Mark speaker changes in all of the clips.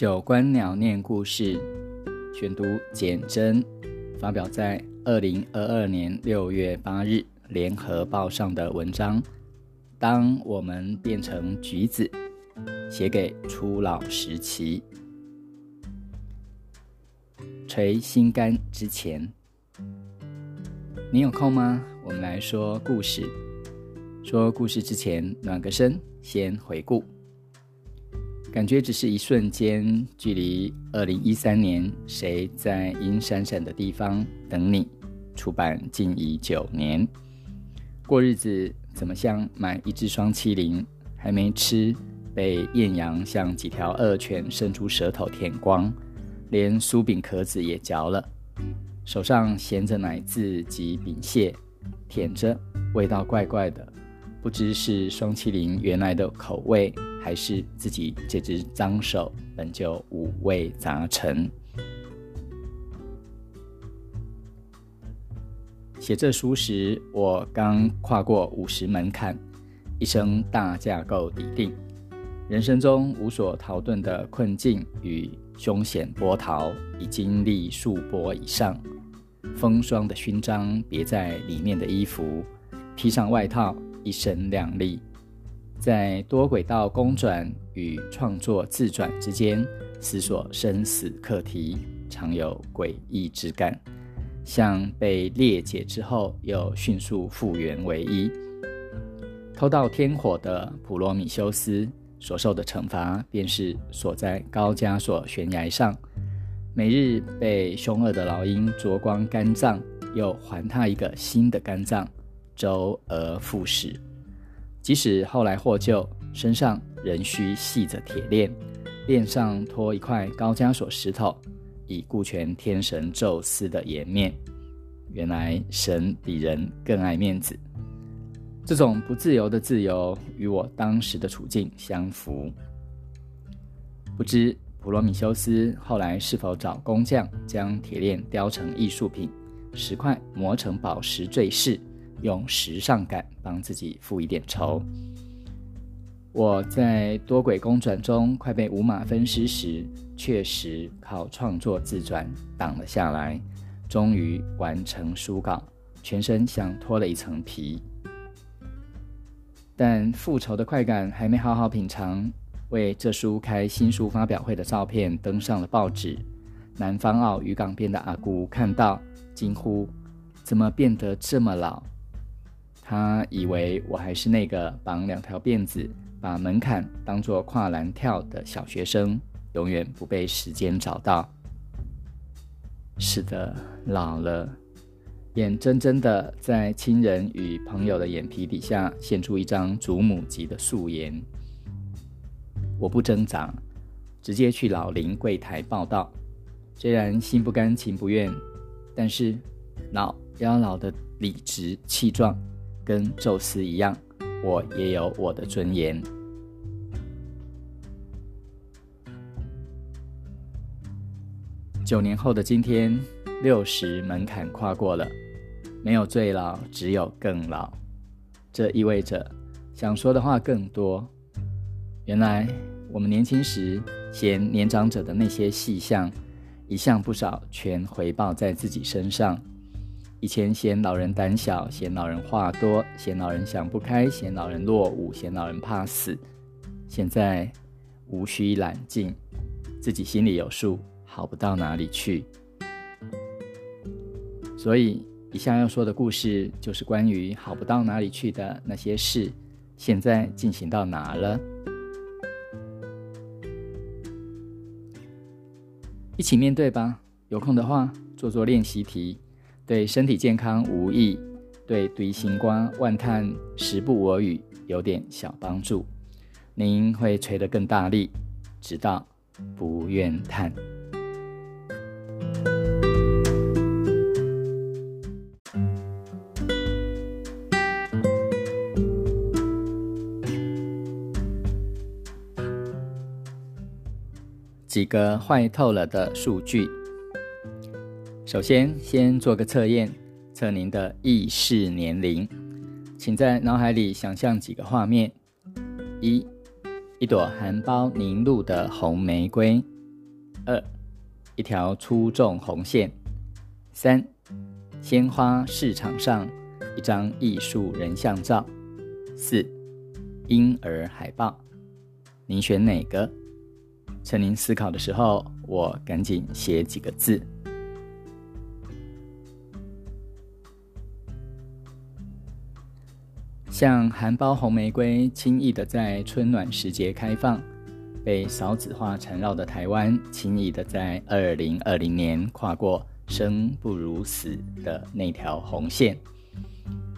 Speaker 1: 九观鸟念故事选读简真发表在二零二二年六月八日联合报上的文章。当我们变成橘子，写给初老时期，捶心肝之前，你有空吗？我们来说故事。说故事之前，暖个身，先回顾。感觉只是一瞬间，距离二零一三年《谁在阴闪闪的地方等你》出版近已九年。过日子怎么像买一只双麒麟，还没吃，被艳阳像几条恶犬伸出舌头舔光，连酥饼壳子也嚼了，手上衔着奶渍及饼屑，舔着，味道怪怪的，不知是双麒麟原来的口味。还是自己这只脏手本就五味杂陈。写这书时，我刚跨过五十门槛，一生大架构底定，人生中无所逃遁的困境与凶险波涛已经历数波以上，风霜的勋章别在里面的衣服，披上外套，一身亮丽。在多轨道公转与创作自转之间，思索生死课题，常有诡异之感，像被裂解之后又迅速复原为一。偷到天火的普罗米修斯所受的惩罚，便是锁在高加索悬崖上，每日被凶恶的老鹰啄光肝脏，又还他一个新的肝脏，周而复始。即使后来获救，身上仍需系着铁链，链上托一块高加索石头，以顾全天神宙斯的颜面。原来神比人更爱面子。这种不自由的自由，与我当时的处境相符。不知普罗米修斯后来是否找工匠将铁链雕成艺术品，石块磨成宝石坠饰。用时尚感帮自己付一点仇。我在多轨公转中快被五马分尸时，确实靠创作自转挡了下来，终于完成书稿，全身像脱了一层皮。但复仇的快感还没好好品尝，为这书开新书发表会的照片登上了报纸。南方澳渔港边的阿姑看到，惊呼：“怎么变得这么老？”他以为我还是那个绑两条辫子、把门槛当作跨栏跳的小学生，永远不被时间找到。是的，老了，眼睁睁的在亲人与朋友的眼皮底下现出一张祖母级的素颜。我不挣扎，直接去老龄柜台报道。虽然心不甘情不愿，但是老要老的理直气壮。跟宙斯一样，我也有我的尊严。九年后的今天，六十门槛跨过了，没有最老，只有更老。这意味着想说的话更多。原来我们年轻时嫌年长者的那些细项，一项不少，全回报在自己身上。以前嫌老人胆小，嫌老人话多，嫌老人想不开，嫌老人落伍，嫌老人怕死。现在无需揽镜，自己心里有数，好不到哪里去。所以，以下要说的故事，就是关于好不到哪里去的那些事，现在进行到哪了？一起面对吧。有空的话，做做练习题。对身体健康无益，对对星光万叹时不我与有点小帮助。您会吹得更大力，直到不愿叹。几个坏透了的数据。首先，先做个测验，测您的意识年龄。请在脑海里想象几个画面：一，一朵含苞凝露的红玫瑰；二，一条粗重红线。三，鲜花市场上一张艺术人像照。四，婴儿海报。您选哪个？趁您思考的时候，我赶紧写几个字。像含苞红玫瑰轻易的在春暖时节开放，被少子化缠绕的台湾，轻易的在二零二零年跨过生不如死的那条红线。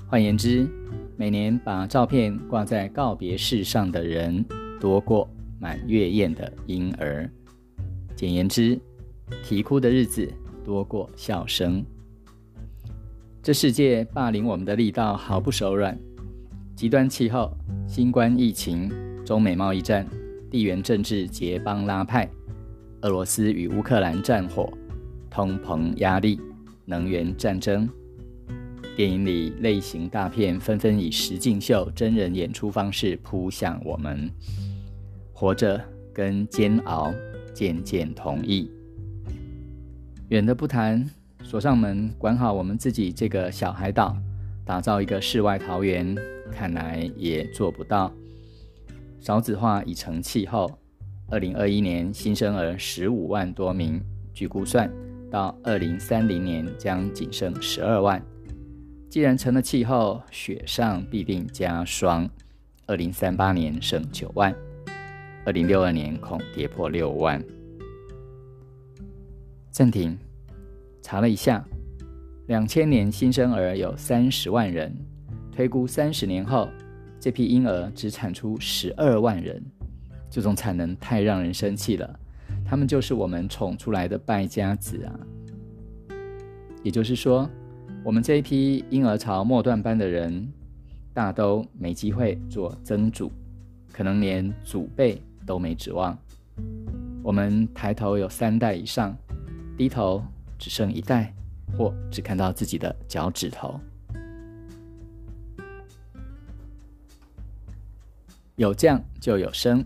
Speaker 1: 换言之，每年把照片挂在告别式上的人多过满月宴的婴儿。简言之，啼哭的日子多过笑声。这世界霸凌我们的力道毫不手软。极端气候、新冠疫情、中美贸易战、地缘政治结邦拉派、俄罗斯与乌克兰战火、通膨压力、能源战争，电影里类型大片纷纷以实境秀真人演出方式扑向我们，活着跟煎熬渐渐同意。远的不谈，锁上门，管好我们自己这个小海岛。打造一个世外桃源，看来也做不到。少子化已成气候，二零二一年新生儿十五万多名，据估算，到二零三零年将仅剩十二万。既然成了气候，雪上必定加霜，二零三八年剩九万，二零六二年恐跌破六万。暂停，查了一下。两千年新生儿有三十万人，推估三十年后，这批婴儿只产出十二万人，这种产能太让人生气了。他们就是我们宠出来的败家子啊！也就是说，我们这一批婴儿潮末段班的人，大都没机会做曾祖，可能连祖辈都没指望。我们抬头有三代以上，低头只剩一代。或只看到自己的脚趾头。有降就有升，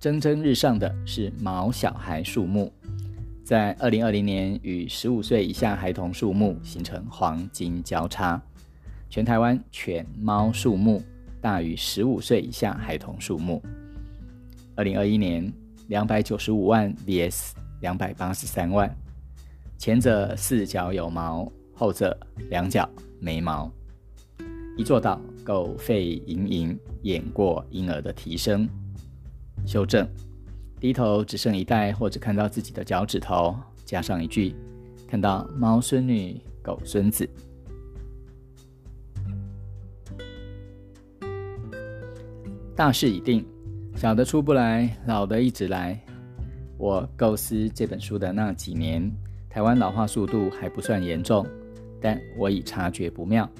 Speaker 1: 蒸蒸日上的是毛小孩数目，在二零二零年与十五岁以下孩童数目形成黄金交叉，全台湾犬猫数目大于十五岁以下孩童数目。二零二一年两百九十五万 vs 两百八十三万。前者四脚有毛，后者两脚没毛。一做到狗吠盈盈，掩过婴儿的啼声。修正：低头只剩一袋，或者看到自己的脚趾头，加上一句：看到猫孙女、狗孙子。大势已定，小的出不来，老的一直来。我构思这本书的那几年。台湾老化速度还不算严重，但我已察觉不妙。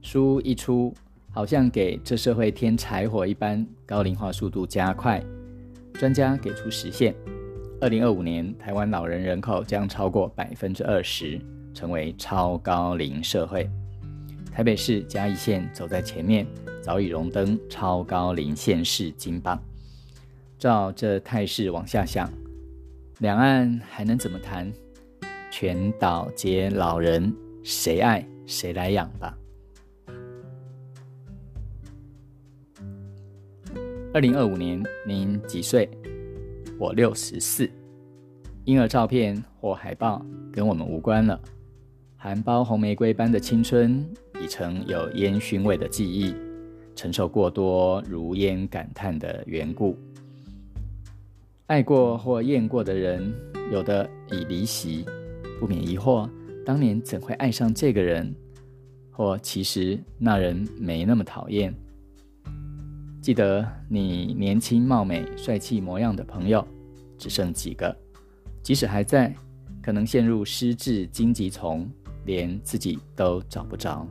Speaker 1: 书一出，好像给这社会添柴火一般，高龄化速度加快。专家给出时限：二零二五年，台湾老人人口将超过百分之二十，成为超高龄社会。台北市嘉义县走在前面，早已荣登超高龄县市金榜。照这态势往下想，两岸还能怎么谈？全岛皆老人，谁爱谁来养吧。二零二五年，您几岁？我六十四。婴儿照片或海报跟我们无关了。含苞红玫瑰般的青春，已成有烟熏味的记忆，承受过多如烟感叹的缘故。爱过或厌过的人，有的已离席。不免疑惑，当年怎会爱上这个人？或其实那人没那么讨厌。记得你年轻貌美、帅气模样的朋友，只剩几个？即使还在，可能陷入失智荆棘丛，连自己都找不着。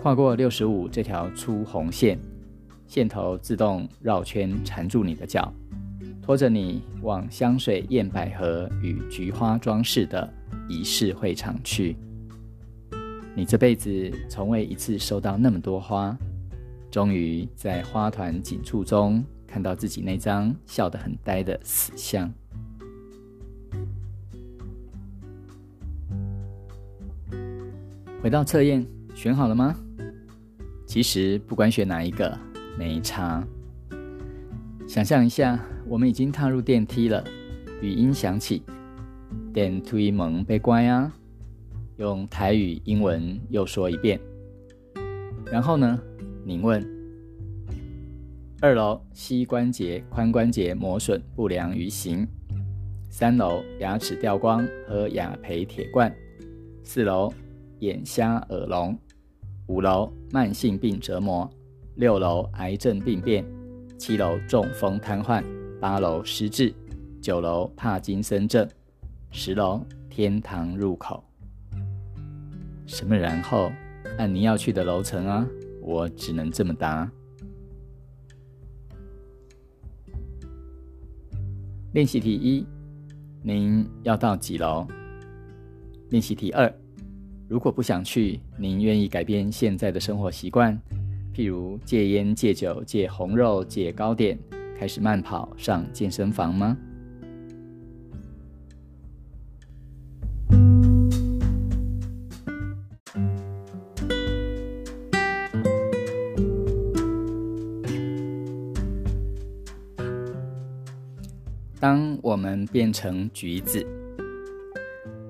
Speaker 1: 跨过六十五这条粗红线，线头自动绕圈缠住你的脚。拖着你往香水、燕百合与菊花装饰的仪式会场去。你这辈子从未一次收到那么多花，终于在花团锦簇中看看到自己那张笑得很呆的死相。回到测验，选好了吗？其实不管选哪一个，没差。想象一下，我们已经踏入电梯了，语音响起，电梯门被关啊！用台语、英文又说一遍。然后呢？您问：二楼膝关节、髋关节磨损不良于行；三楼牙齿掉光喝雅培铁罐；四楼。眼瞎耳聋，五楼慢性病折磨，六楼癌症病变，七楼中风瘫痪，八楼失智，九楼帕金森症，十楼天堂入口。什么？然后按您要去的楼层啊？我只能这么答。练习题一，您要到几楼？练习题二。如果不想去，您愿意改变现在的生活习惯，譬如戒烟、戒酒、戒红肉、戒糕点，开始慢跑、上健身房吗？当我们变成橘子。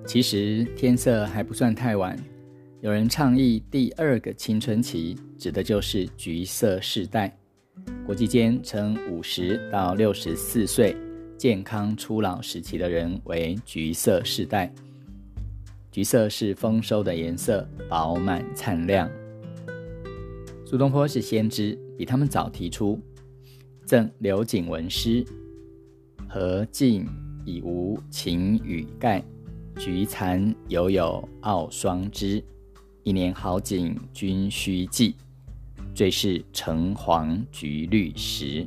Speaker 1: 其实天色还不算太晚，有人倡议第二个青春期，指的就是橘色世代。国际间称五十到六十四岁健康初老时期的人为橘色世代。橘色是丰收的颜色，饱满灿亮。苏东坡是先知，比他们早提出赠刘景文诗：何尽已无晴雨盖。菊残犹有傲霜枝，一年好景君须记。最是橙黄橘绿时。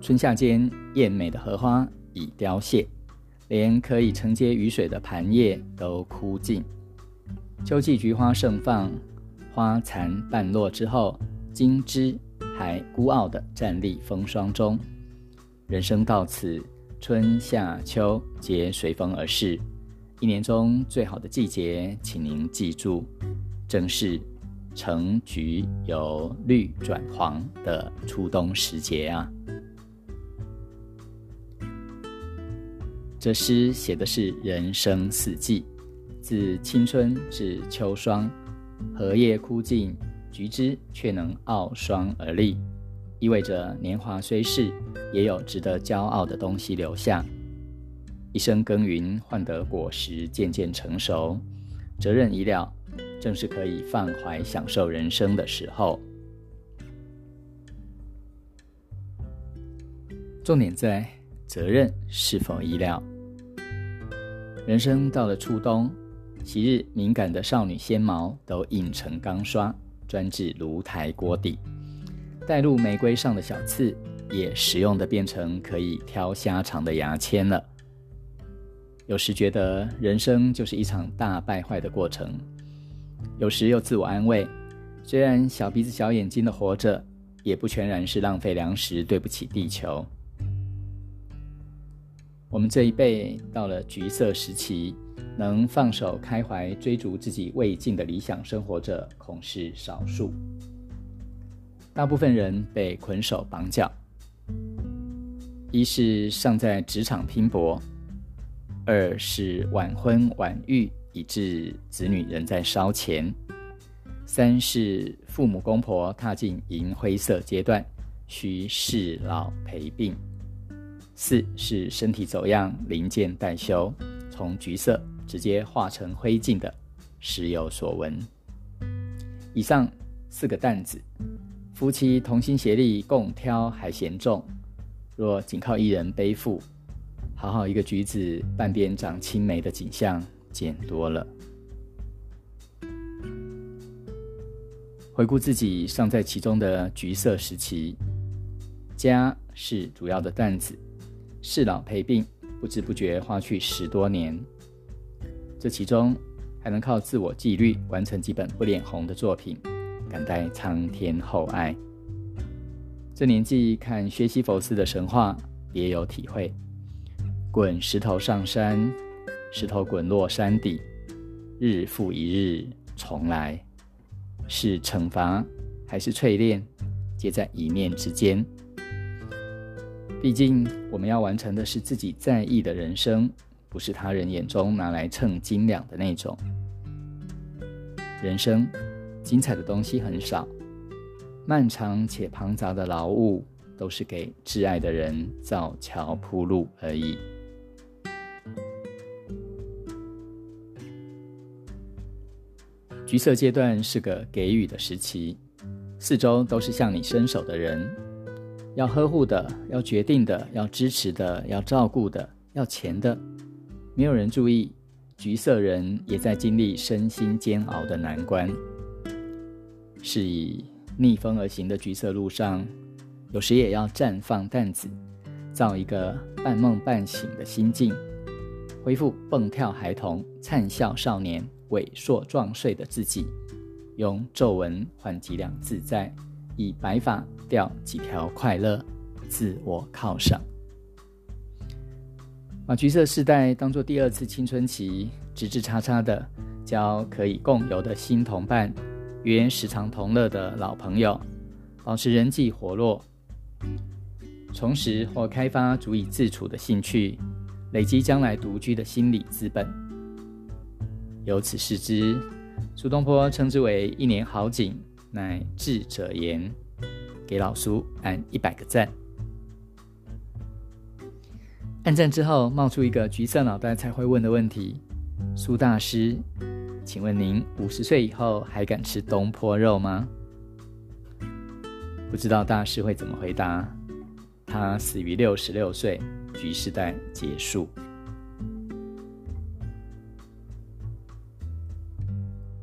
Speaker 1: 春夏间艳美的荷花已凋谢，连可以承接雨水的盘叶都枯尽。秋季菊花盛放，花残半落之后，金枝还孤傲地站立风霜中。人生到此。春夏秋皆随风而逝，一年中最好的季节，请您记住，正是橙橘由绿转黄的初冬时节啊！这诗写的是人生四季，自青春至秋霜，荷叶枯尽，橘枝却能傲霜而立。意味着年华虽逝，也有值得骄傲的东西留下。一生耕耘，换得果实渐渐成熟，责任已了，正是可以放怀享受人生的时候。重点在责任是否意料。人生到了初冬，昔日敏感的少女纤毛都印成钢刷，专治炉台锅底。带入玫瑰上的小刺，也实用的变成可以挑虾肠的牙签了。有时觉得人生就是一场大败坏的过程，有时又自我安慰，虽然小鼻子小眼睛的活着，也不全然是浪费粮食，对不起地球。我们这一辈到了橘色时期，能放手开怀追逐自己未尽的理想生活者，恐是少数。大部分人被捆手绑脚，一是尚在职场拼搏，二是晚婚晚育以致子女仍在烧钱，三是父母公婆踏进银灰色阶段，需侍老陪病，四是身体走样零件待修，从橘色直接化成灰烬的时有所闻。以上四个担子。夫妻同心协力共挑还嫌重，若仅靠一人背负，好好一个橘子半边长青梅的景象见多了。回顾自己尚在其中的橘色时期，家是主要的担子，侍老陪病，不知不觉花去十多年。这其中还能靠自我纪律完成几本不脸红的作品。感戴苍天厚爱，这年纪看薛西弗斯的神话，别有体会。滚石头上山，石头滚落山底，日复一日重来，是惩罚还是淬炼，皆在一念之间。毕竟，我们要完成的是自己在意的人生，不是他人眼中拿来称斤两的那种。人生精彩的东西很少，漫长且庞杂的劳务，都是给挚爱的人造桥铺路而已。橘色阶段是个给予的时期，四周都是向你伸手的人，要呵护的，要决定的，要支持的，要照顾的，要钱的，没有人注意，橘色人也在经历身心煎熬的难关。是以逆风而行的橘色路上，有时也要绽放担子，造一个半梦半醒的心境，恢复蹦跳孩童、灿笑少年。萎缩壮睡的自己，用皱纹换几两自在，以白发钓几条快乐，自我犒赏。把橘色世代当做第二次青春期，直直叉叉的交可以共游的新同伴，约时常同乐的老朋友，保持人际活络，重拾或开发足以自处的兴趣，累积将来独居的心理资本。由此视之，苏东坡称之为一年好景，乃智者言。给老苏按一百个赞。按赞之后，冒出一个橘色脑袋才会问的问题：苏大师，请问您五十岁以后还敢吃东坡肉吗？不知道大师会怎么回答。他死于六十六岁，橘时代结束。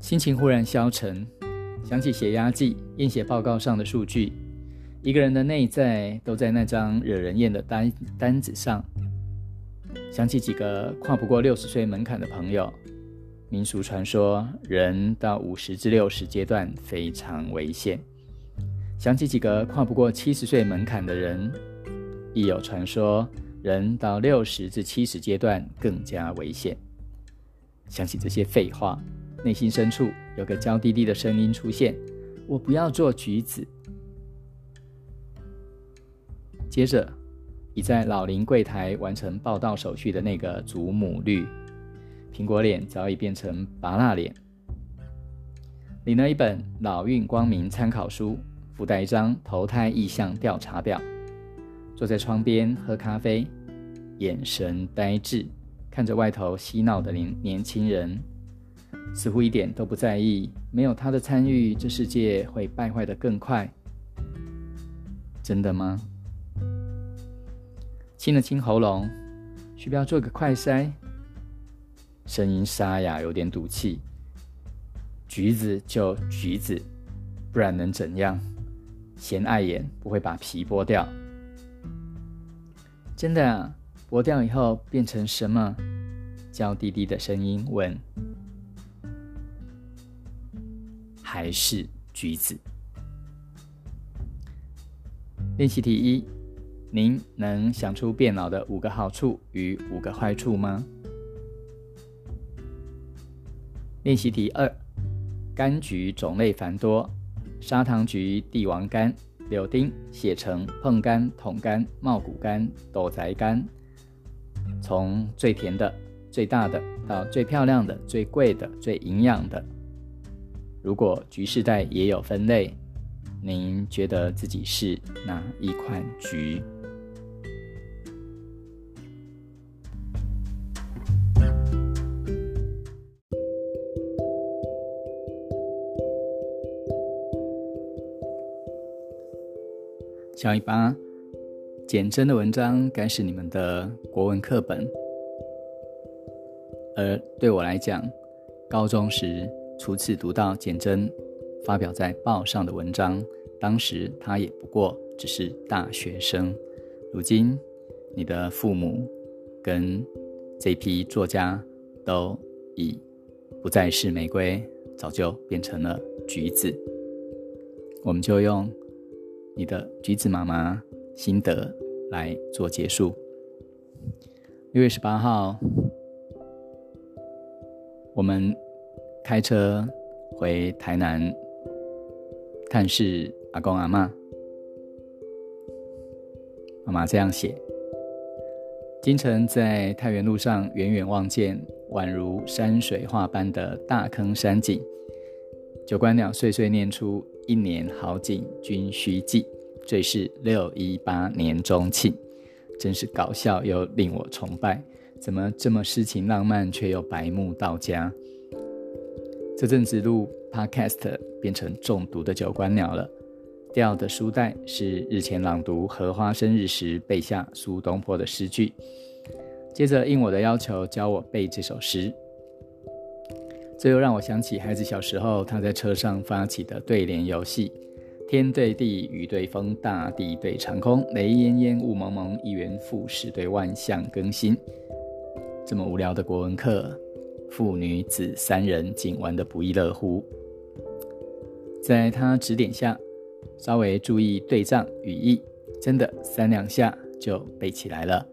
Speaker 1: 心情忽然消沉，想起血压计、验血报告上的数据，一个人的内在都在那张惹人厌的单单子上。想起几个跨不过六十岁门槛的朋友，民俗传说人到五十至六十阶段非常危险。想起几个跨不过七十岁门槛的人，亦有传说人到六十至七十阶段更加危险。想起这些废话。内心深处有个娇滴滴的声音出现：“我不要做橘子。”接着，已在老林柜台完成报到手续的那个祖母绿苹果脸早已变成拔蜡脸，领了一本《老运光明参考书》，附带一张投胎意向调查表，坐在窗边喝咖啡，眼神呆滞，看着外头嬉闹的年年轻人。似乎一点都不在意，没有他的参与，这世界会败坏的更快。真的吗？清了清喉咙，需不要做个快筛？声音沙哑，有点赌气。橘子就橘子，不然能怎样？嫌碍眼，不会把皮剥掉。真的啊？剥掉以后变成什么？娇滴滴的声音问。还是橘子。练习题一：您能想出变老的五个好处与五个坏处吗？练习题二：柑橘种类繁多，砂糖橘、帝王柑、柳丁、血橙、碰柑、桶柑、茂谷柑、斗宅柑，从最甜的、最大的到最漂亮的、最贵的、最营养的。如果橘世代也有分类，您觉得自己是哪一款橘？小尾巴，简真的文章该是你们的国文课本，而对我来讲，高中时。初次读到简真发表在报上的文章，当时他也不过只是大学生。如今，你的父母跟这批作家都已不再是玫瑰，早就变成了橘子。我们就用你的橘子妈妈心得来做结束。六月十八号，我们开车回台南探视阿公阿妈。妈妈这样写：京城在太原路上，远远望见宛如山水画般的大坑山景。九官鸟碎碎念出“一年好景君须记”，最是六一八年中庆，真是搞笑又令我崇拜。怎么这么诗情浪漫，却又白目到家？这阵子录 Podcast 变成中毒的九官鸟了。掉的书袋是日前朗读荷花生日时背下苏东坡的诗句，接着应我的要求教我背这首诗。这又让我想起孩子小时候他在车上发起的对联游戏：天对地，雨对风，大地对长空，雷烟烟，雾蒙蒙，一元复始，对万象更新。这么无聊的国文课，父女子三人竟玩得不亦乐乎。在他指点下。稍微注意对仗语义，真的三两下就背起来了。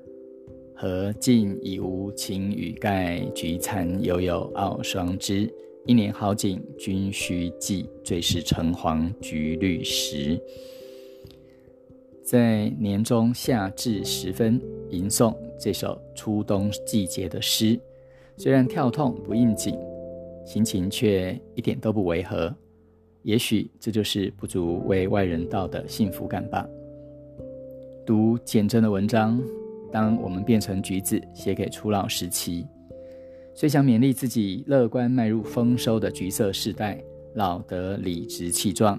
Speaker 1: 何尽已无晴雨盖，菊残犹有傲霜枝。一年好景君须记，最是橙黄橘绿时。在年中夏至时分吟诵这首初冬季节的诗，虽然跳痛不应景，心情却一点都不违和。也许这就是不足为外人道的幸福感吧。读简真的文章，当我们变成橘子，写给初老时期，虽想勉励自己乐观迈入丰收的橘色世代，老得理直气壮，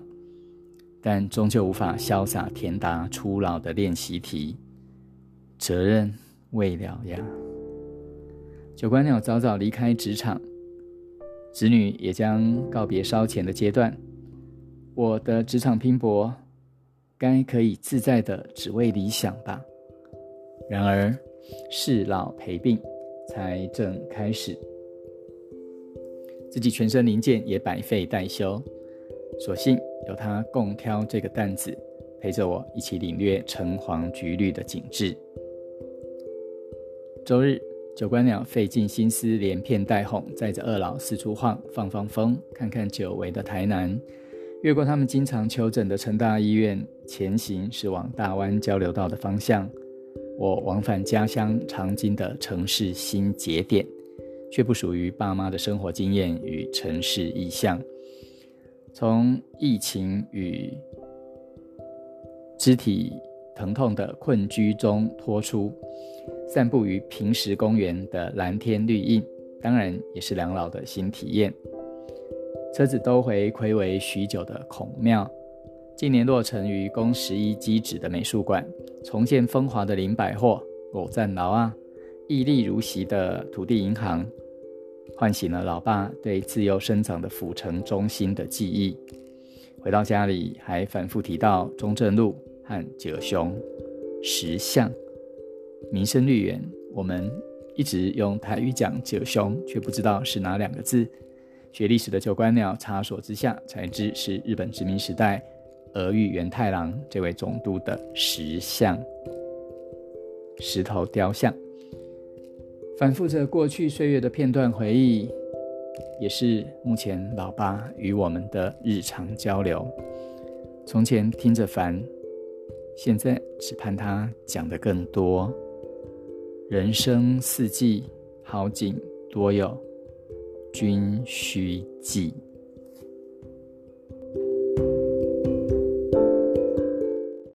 Speaker 1: 但终究无法潇洒填答初老的练习题。责任未了呀。九官鸟早早离开职场，子女也将告别烧钱的阶段。我的职场拼搏，该可以自在的只为理想吧。然而，事老陪病才正开始，自己全身零件也百废待修，所幸有他共挑这个担子，陪着我一起领略橙黄橘绿的景致。周日，九官鸟费尽心思，连骗带哄，载着二老四处晃，放放风，看看久违的台南。越过他们经常求诊的成大医院，前行是往大湾交流道的方向。我往返家乡常经的城市新节点，却不属于爸妈的生活经验与城市意象。从疫情与肢体疼痛的困居中脱出，散步于平时公园的蓝天绿荫，当然也是两老的新体验。车子兜回暌违许久的孔庙，近年落成于宫十一机址的美术馆，重现风华的林百货，我赞劳啊！屹立如昔的土地银行，唤醒了老爸对自由生长的府城中心的记忆。回到家里，还反复提到中正路和九雄石像。民生绿园，我们一直用台语讲九雄，却不知道是哪两个字。学历史的九官鸟查所之下，才知是日本殖民时代俄玉元太郎这位总督的石像、石头雕像。反复着过去岁月的片段回忆，也是目前老爸与我们的日常交流。从前听着烦，现在只盼他讲的更多。人生四季，好景多有。君须记。